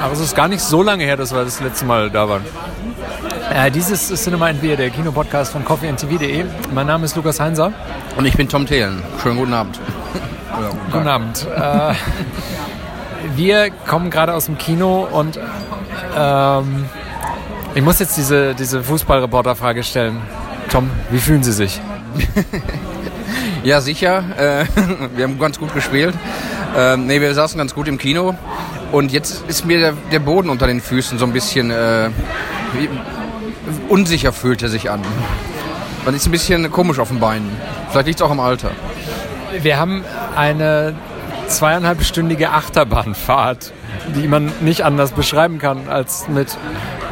Aber es ist gar nicht so lange her, dass wir das letzte Mal da waren. Äh, dieses ist Cinema and Beer, der Kinopodcast von coffeeandtv.de. Mein Name ist Lukas Heinser. Und ich bin Tom Thelen. Schönen guten Abend. Guten Abend. Äh, wir kommen gerade aus dem Kino und ähm, ich muss jetzt diese, diese Fußballreporter-Frage stellen. Tom, wie fühlen Sie sich? Ja, sicher. Äh, wir haben ganz gut gespielt. Ähm, nee, wir saßen ganz gut im Kino. Und jetzt ist mir der, der Boden unter den Füßen so ein bisschen äh, wie, unsicher fühlt er sich an. Man ist ein bisschen komisch auf den Beinen. Vielleicht liegt es auch am Alter. Wir haben eine zweieinhalbstündige Achterbahnfahrt, die man nicht anders beschreiben kann als mit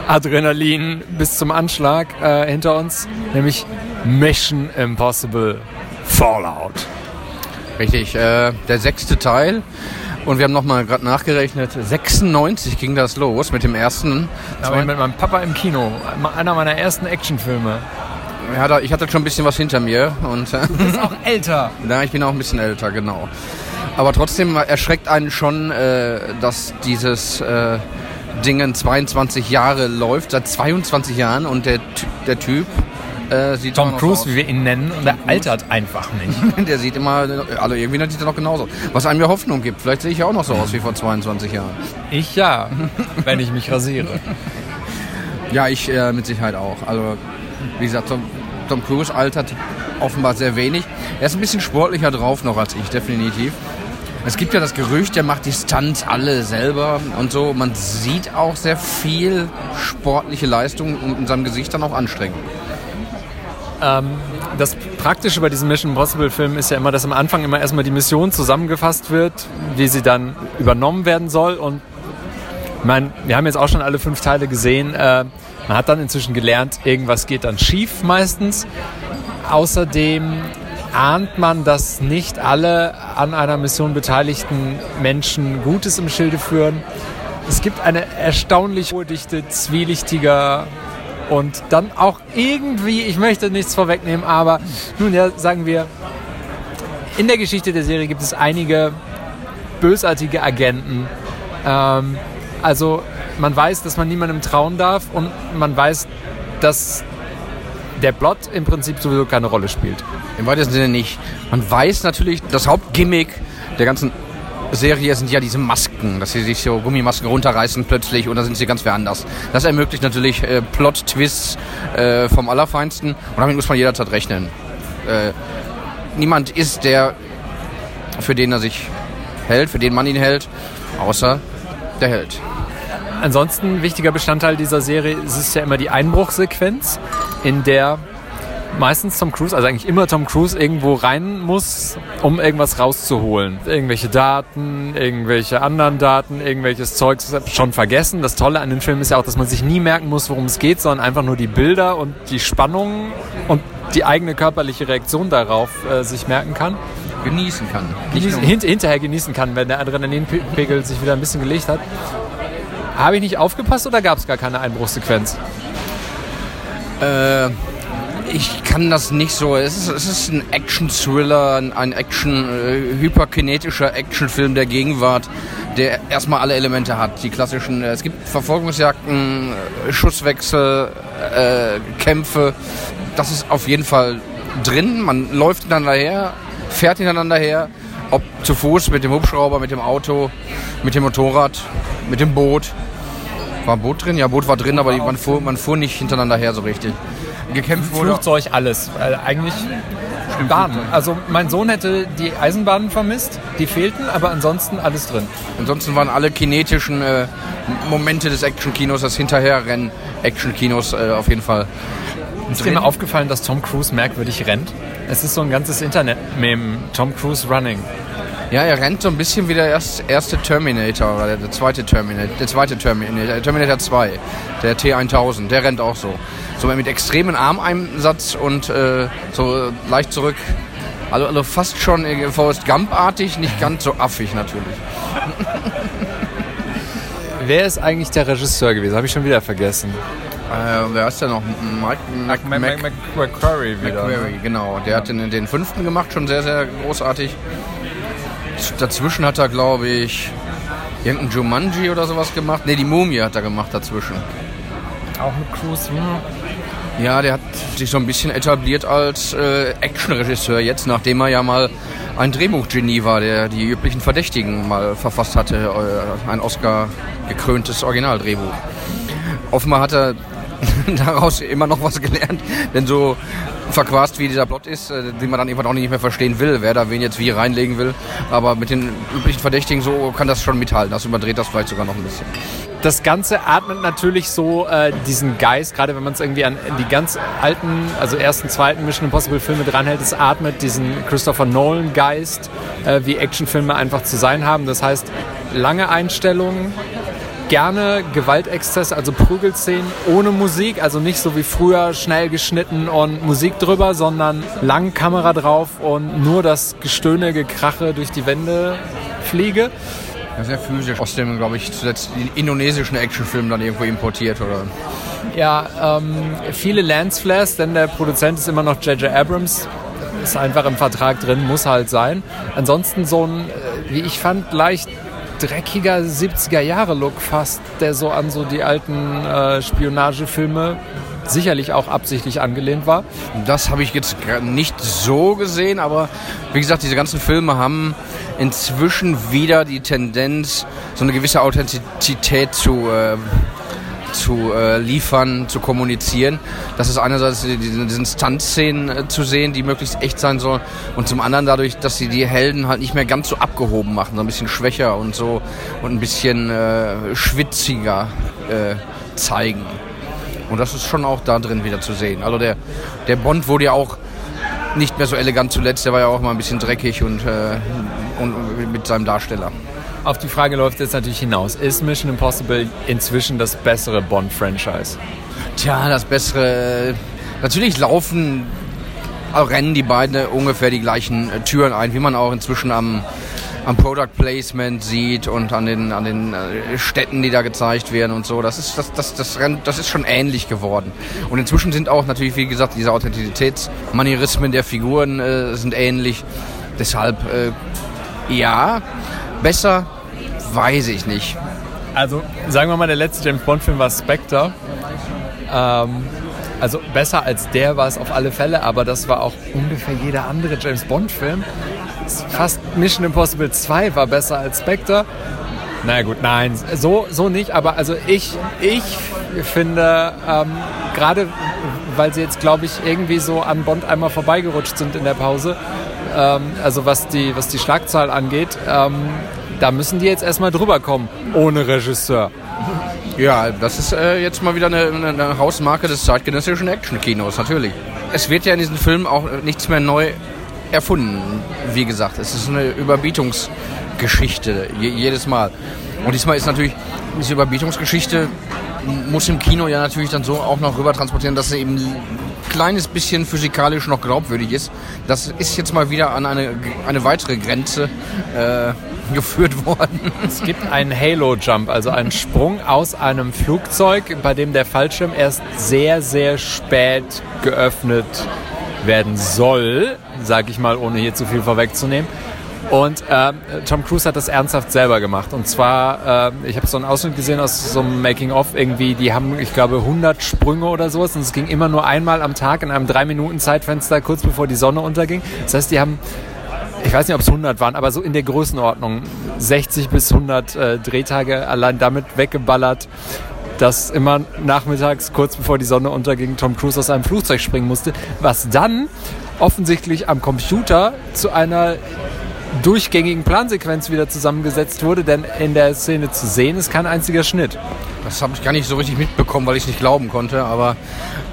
Adrenalin bis zum Anschlag äh, hinter uns, nämlich Mission Impossible Fallout. Richtig, äh, der sechste Teil. Und wir haben nochmal gerade nachgerechnet, 96 ging das los mit dem ersten. Da war ich mit meinem Papa im Kino, einer meiner ersten Actionfilme. Ja, ich hatte schon ein bisschen was hinter mir. Und, du bist auch älter. Ja, ich bin auch ein bisschen älter, genau. Aber trotzdem erschreckt einen schon, äh, dass dieses äh, Ding 22 Jahre läuft, seit 22 Jahren und der, der Typ äh, Tom Cruise, wie wir ihn nennen, und der altert einfach nicht. der sieht immer, also irgendwie sieht er noch genauso. Was einem ja Hoffnung gibt. Vielleicht sehe ich ja auch noch so aus wie vor 22 Jahren. Ich ja, wenn ich mich rasiere. Ja, ich äh, mit Sicherheit auch. Also, wie gesagt, Tom, Tom Cruise altert offenbar sehr wenig. Er ist ein bisschen sportlicher drauf noch als ich, definitiv. Es gibt ja das Gerücht, er macht die Stunts alle selber und so. Man sieht auch sehr viel sportliche Leistung und in seinem Gesicht dann auch Anstrengung. Ähm, das Praktische bei diesem Mission Impossible Film ist ja immer, dass am Anfang immer erstmal die Mission zusammengefasst wird, wie sie dann übernommen werden soll. Und ich meine, wir haben jetzt auch schon alle fünf Teile gesehen. Äh, man hat dann inzwischen gelernt, irgendwas geht dann schief meistens. Außerdem ahnt man, dass nicht alle an einer Mission beteiligten Menschen Gutes im Schilde führen. Es gibt eine erstaunlich hohe Dichte zwielichtiger und dann auch irgendwie, ich möchte nichts vorwegnehmen, aber nun ja, sagen wir, in der Geschichte der Serie gibt es einige bösartige Agenten. Ähm, also man weiß, dass man niemandem trauen darf und man weiß, dass der Plot im Prinzip sowieso keine Rolle spielt. Im weitesten Sinne nicht. Man weiß natürlich, das Hauptgimmick der ganzen Serie sind ja diese Masken, dass sie sich so Gummimasken runterreißen plötzlich und dann sind sie ganz wer anders. Das ermöglicht natürlich äh, Plot-Twists äh, vom Allerfeinsten und damit muss man jederzeit rechnen. Äh, niemand ist der, für den er sich hält, für den man ihn hält, außer der Held. Ansonsten wichtiger Bestandteil dieser Serie ist es ja immer die Einbruchsequenz, in der meistens Tom Cruise, also eigentlich immer Tom Cruise irgendwo rein muss, um irgendwas rauszuholen. Irgendwelche Daten, irgendwelche anderen Daten, irgendwelches Zeugs schon vergessen. Das Tolle an dem Film ist ja auch, dass man sich nie merken muss, worum es geht, sondern einfach nur die Bilder und die Spannung und die eigene körperliche Reaktion darauf äh, sich merken kann. Genießen kann. Genießen, hint, hinterher genießen kann, wenn der Adrenalinpegel sich wieder ein bisschen gelegt hat. Habe ich nicht aufgepasst oder gab es gar keine Einbruchsequenz? Äh, ich kann das nicht so. Es ist, es ist ein Action-Thriller, ein Action, äh, hyperkinetischer Actionfilm der Gegenwart, der erstmal alle Elemente hat. Die klassischen, äh, es gibt Verfolgungsjagden, äh, Schusswechsel, äh, Kämpfe. Das ist auf jeden Fall drin. Man läuft hintereinander her, fährt hintereinander her, ob zu Fuß, mit dem Hubschrauber, mit dem Auto, mit dem Motorrad, mit dem Boot. War ein Boot drin? Ja, Boot war drin, aber man, fuhr, man fuhr nicht hintereinander her so richtig gekämpft wurde. Flugzeug, alles. Weil eigentlich Bahnen. Also mein Sohn hätte die Eisenbahnen vermisst, die fehlten, aber ansonsten alles drin. Ansonsten waren alle kinetischen äh, Momente des Action-Kinos, das Hinterherrennen Action-Kinos äh, auf jeden Fall. Ist dir mal aufgefallen, dass Tom Cruise merkwürdig rennt? Es ist so ein ganzes Internet-Meme, Tom Cruise Running. Ja, er rennt so ein bisschen wie der erste Terminator, oder der zweite Terminator, der zweite Terminator, Terminator 2, der T1000, der rennt auch so so mit extremen Armeinsatz und äh, so leicht zurück. Also, also fast schon äh, Forrest Gump-artig, nicht ganz so affig natürlich. Wer ist eigentlich der Regisseur gewesen? Habe ich schon wieder vergessen. Äh, wer ist der noch? Mike Mac, Mac, Mac, Mac McQuarrie wieder. McQuarrie, ne? genau. Der hat den, den fünften gemacht, schon sehr, sehr großartig. Dazwischen hat er, glaube ich, irgendein Jumanji oder sowas gemacht. Ne, die Mumie hat er gemacht dazwischen. Auch mit Cruise, hm. Ja, der hat sich so ein bisschen etabliert als äh, Actionregisseur jetzt, nachdem er ja mal ein Drehbuchgenie war, der die üblichen Verdächtigen mal verfasst hatte, äh, ein Oscar gekröntes Originaldrehbuch. Offenbar hat er daraus immer noch was gelernt, denn so verquast wie dieser Plot ist, äh, den man dann irgendwann auch nicht mehr verstehen will, wer da wen jetzt wie reinlegen will. Aber mit den üblichen Verdächtigen so kann das schon mithalten. Das überdreht das vielleicht sogar noch ein bisschen das Ganze atmet natürlich so äh, diesen Geist, gerade wenn man es irgendwie an die ganz alten, also ersten, zweiten Mission Impossible Filme dranhält, es atmet diesen Christopher Nolan Geist, äh, wie Actionfilme einfach zu sein haben. Das heißt, lange Einstellungen, gerne Gewaltexzesse, also Prügelszenen ohne Musik, also nicht so wie früher schnell geschnitten und Musik drüber, sondern lang Kamera drauf und nur das Gestöhne, Gekrache durch die Wände fliege. Sehr physisch. Aus dem, glaube ich, zuletzt indonesischen Actionfilm dann irgendwo importiert, oder? Ja, ähm, viele Lensflares, denn der Produzent ist immer noch J.J. Abrams. Ist einfach im Vertrag drin, muss halt sein. Ansonsten so ein, äh, wie ich fand, leicht dreckiger 70er-Jahre-Look fast, der so an so die alten äh, Spionagefilme sicherlich auch absichtlich angelehnt war. Das habe ich jetzt nicht so gesehen, aber wie gesagt, diese ganzen Filme haben inzwischen wieder die Tendenz, so eine gewisse Authentizität zu, äh, zu äh, liefern, zu kommunizieren. Das ist einerseits diesen Stunt-Szenen äh, zu sehen, die möglichst echt sein sollen und zum anderen dadurch, dass sie die Helden halt nicht mehr ganz so abgehoben machen, so ein bisschen schwächer und so und ein bisschen äh, schwitziger äh, zeigen. Und das ist schon auch da drin wieder zu sehen. Also der, der Bond wurde ja auch nicht mehr so elegant zuletzt, der war ja auch mal ein bisschen dreckig und, äh, und mit seinem Darsteller. Auf die Frage läuft jetzt natürlich hinaus. Ist Mission Impossible inzwischen das bessere Bond-Franchise? Tja, das bessere. Natürlich laufen, rennen die beiden ungefähr die gleichen äh, Türen ein, wie man auch inzwischen am am Product Placement sieht und an den, an den äh, Städten, die da gezeigt werden und so. Das ist, das, das, das, das ist schon ähnlich geworden. Und inzwischen sind auch natürlich, wie gesagt, diese Authentizitätsmanierismen der Figuren äh, sind ähnlich. Deshalb, äh, ja, besser weiß ich nicht. Also, sagen wir mal, der letzte James Bond-Film war Spectre. Ähm, also besser als der war es auf alle Fälle, aber das war auch ungefähr jeder andere James Bond-Film fast Mission Impossible 2 war besser als Spectre. Na naja, gut, nein, so, so nicht. Aber also ich, ich finde, ähm, gerade weil sie jetzt, glaube ich, irgendwie so an Bond einmal vorbeigerutscht sind in der Pause, ähm, also was die, was die Schlagzahl angeht, ähm, da müssen die jetzt erstmal drüber kommen, ohne Regisseur. Ja, das ist äh, jetzt mal wieder eine, eine Hausmarke des zeitgenössischen Action-Kinos, natürlich. Es wird ja in diesem Film auch nichts mehr neu erfunden. Wie gesagt, es ist eine Überbietungsgeschichte jedes Mal. Und diesmal ist natürlich diese Überbietungsgeschichte muss im Kino ja natürlich dann so auch noch rüber transportieren, dass sie eben ein kleines bisschen physikalisch noch glaubwürdig ist. Das ist jetzt mal wieder an eine, eine weitere Grenze äh, geführt worden. Es gibt einen Halo-Jump, also einen Sprung aus einem Flugzeug, bei dem der Fallschirm erst sehr, sehr spät geöffnet werden soll, sage ich mal, ohne hier zu viel vorwegzunehmen. Und äh, Tom Cruise hat das ernsthaft selber gemacht. Und zwar, äh, ich habe so einen Ausschnitt gesehen aus so einem Making-of irgendwie, die haben, ich glaube, 100 Sprünge oder sowas. Und es ging immer nur einmal am Tag in einem 3-Minuten-Zeitfenster, kurz bevor die Sonne unterging. Das heißt, die haben, ich weiß nicht, ob es 100 waren, aber so in der Größenordnung 60 bis 100 äh, Drehtage allein damit weggeballert dass immer nachmittags, kurz bevor die Sonne unterging, Tom Cruise aus einem Flugzeug springen musste, was dann offensichtlich am Computer zu einer durchgängigen Plansequenz wieder zusammengesetzt wurde, denn in der Szene zu sehen ist kein einziger Schnitt. Das habe ich gar nicht so richtig mitbekommen, weil ich es nicht glauben konnte, aber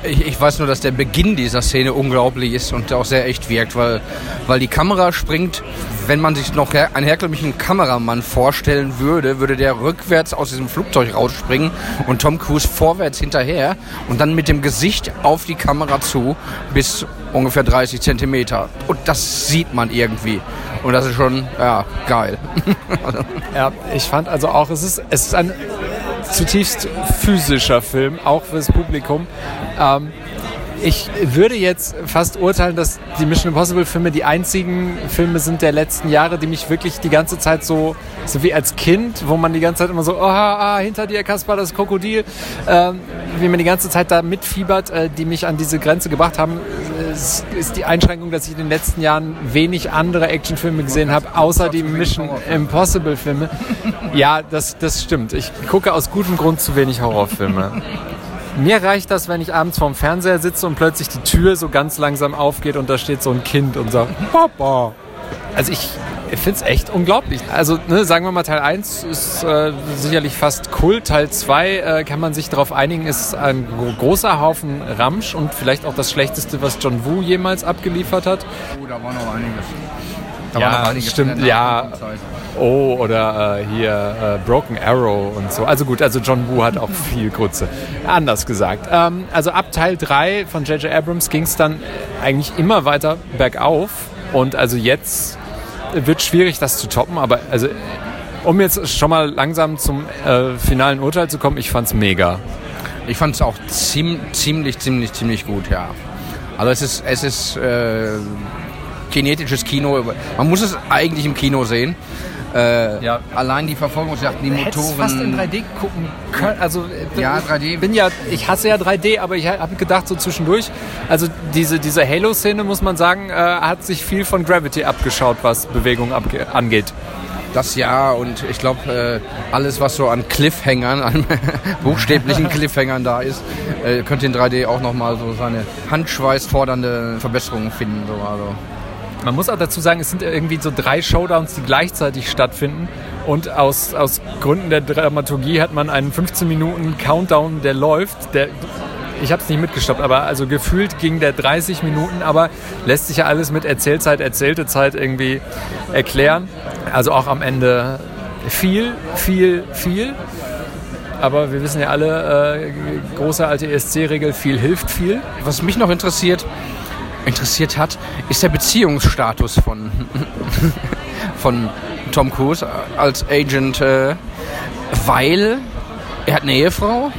ich, ich, weiß nur, dass der Beginn dieser Szene unglaublich ist und auch sehr echt wirkt, weil, weil die Kamera springt, wenn man sich noch einen herkömmlichen Kameramann vorstellen würde, würde der rückwärts aus diesem Flugzeug rausspringen und Tom Cruise vorwärts hinterher und dann mit dem Gesicht auf die Kamera zu bis ungefähr 30 Zentimeter. Und das sieht man irgendwie. Und das ist schon, ja, geil. ja, ich fand also auch, es ist, es ist ein zutiefst physischer Film, auch fürs Publikum. Ähm, Ich würde jetzt fast urteilen, dass die Mission Impossible Filme die einzigen Filme sind der letzten Jahre, die mich wirklich die ganze Zeit so, so wie als Kind, wo man die ganze Zeit immer so, oh, ah, hinter dir, Kaspar, das Krokodil, äh, wie man die ganze Zeit da mitfiebert, äh, die mich an diese Grenze gebracht haben, ist, ist die Einschränkung, dass ich in den letzten Jahren wenig andere Actionfilme gesehen habe, außer die Mission Impossible Filme. Ja, das, das stimmt. Ich gucke aus gutem Grund zu wenig Horrorfilme. Mir reicht das, wenn ich abends vorm Fernseher sitze und plötzlich die Tür so ganz langsam aufgeht und da steht so ein Kind und sagt, Papa. Also ich finde es echt unglaublich. Also ne, sagen wir mal, Teil 1 ist äh, sicherlich fast Kult. Teil 2 äh, kann man sich darauf einigen, ist ein großer Haufen Ramsch und vielleicht auch das Schlechteste, was John Woo jemals abgeliefert hat. Oh, da war noch einiges. Da ja, war noch einiges stimmt, ja. Oh, oder äh, hier äh, Broken Arrow und so. Also gut, also John Woo hat auch viel Grütze. Anders gesagt. Ähm, also ab Teil 3 von J.J. Abrams ging es dann eigentlich immer weiter bergauf. Und also jetzt wird schwierig, das zu toppen. Aber also, um jetzt schon mal langsam zum äh, finalen Urteil zu kommen, ich fand's mega. Ich fand es auch ziem, ziemlich, ziemlich, ziemlich gut, ja. Also es ist, es ist äh, kinetisches Kino. Man muss es eigentlich im Kino sehen. Äh, Ja. Allein die Verfolgungsjagden, die Hättest Motoren. fast in 3D gucken können. Also äh, Ja, ich 3D. Bin ja, ich hasse ja 3D, aber ich habe gedacht so zwischendurch. Also diese diese Halo-Szene muss man sagen, äh, hat sich viel von Gravity abgeschaut, was Bewegung abge angeht. Das ja und ich glaube, äh, alles was so an Cliffhängern, an buchstäblichen Cliffhängern da ist, äh, könnte in 3D auch nochmal so seine handschweißfordernde Verbesserungen finden. So, also. Man muss auch dazu sagen, es sind irgendwie so drei Showdowns, die gleichzeitig stattfinden. Und aus, aus Gründen der Dramaturgie hat man einen 15 Minuten Countdown, der läuft. Der, ich habe es nicht mitgestoppt, aber also gefühlt ging der 30 Minuten, aber lässt sich ja alles mit Erzählzeit, erzählte Zeit irgendwie erklären. Also auch am Ende viel, viel, viel. Aber wir wissen ja alle, äh, große alte ESC-Regel, viel hilft viel. Was mich noch interessiert, interessiert hat, ist der Beziehungsstatus von, von Tom Cruise als Agent, äh, weil er hat eine Ehefrau,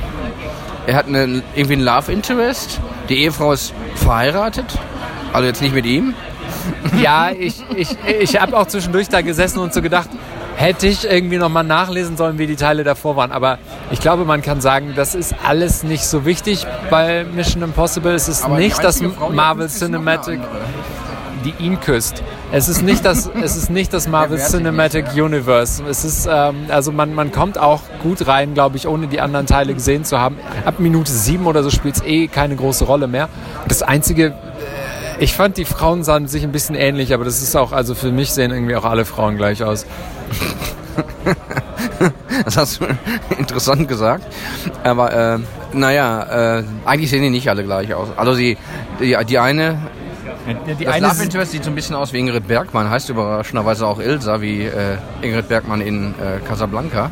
er hat eine, irgendwie einen Love Interest, die Ehefrau ist verheiratet, also jetzt nicht mit ihm. Ja, ich, ich, ich habe auch zwischendurch da gesessen und so gedacht, hätte ich irgendwie nochmal nachlesen sollen, wie die Teile davor waren. Aber ich glaube, man kann sagen, das ist alles nicht so wichtig bei Mission Impossible. Es ist Aber nicht das Frau, Marvel Cinematic, die ihn küsst. Es ist nicht das, es ist nicht das Marvel Cinematic Universe. Es ist, ähm, also man, man kommt auch gut rein, glaube ich, ohne die anderen Teile gesehen zu haben. Ab Minute sieben oder so spielt es eh keine große Rolle mehr. Das Einzige, ich fand, die Frauen sahen sich ein bisschen ähnlich, aber das ist auch, also für mich sehen irgendwie auch alle Frauen gleich aus. Das hast du interessant gesagt. Aber äh, naja, äh, eigentlich sehen die nicht alle gleich aus. Also die, die, die eine, Die das eine Love Interest sieht so ein bisschen aus wie Ingrid Bergmann, heißt überraschenderweise auch Ilsa, wie äh, Ingrid Bergmann in äh, Casablanca.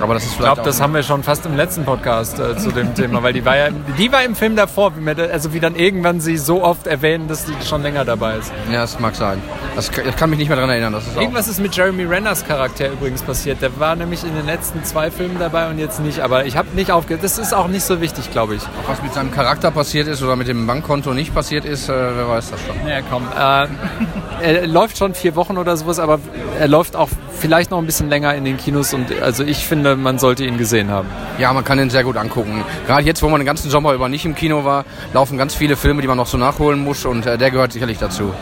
Aber das ist Ich glaube, das haben wir schon fast im letzten Podcast äh, zu dem Thema, weil die war ja, die war im Film davor, wie da, also wie dann irgendwann sie so oft erwähnen, dass die schon länger dabei ist. Ja, das mag sein. Das, ich kann mich nicht mehr daran erinnern. Das ist auch, Irgendwas ist mit Jeremy Renners Charakter übrigens passiert. Der war nämlich in den letzten zwei Filmen dabei und jetzt nicht. Aber ich habe nicht aufgehört. Das ist auch nicht so wichtig, glaube ich. was mit seinem Charakter passiert ist oder mit dem Bankkonto nicht passiert ist, äh, wer weiß das schon. Ja, komm. Äh, er läuft schon vier Wochen oder sowas, aber er läuft auch vielleicht noch ein bisschen länger in den Kinos. Und also ich finde, man sollte ihn gesehen haben. Ja, man kann den sehr gut angucken. Gerade jetzt, wo man den ganzen Sommer über nicht im Kino war, laufen ganz viele Filme, die man noch so nachholen muss und äh, der gehört sicherlich dazu.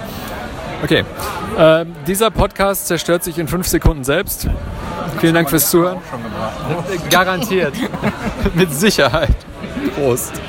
Okay. Äh, dieser Podcast zerstört sich in fünf Sekunden selbst. Vielen Dank fürs Zuhören. Garantiert. Mit Sicherheit. Prost.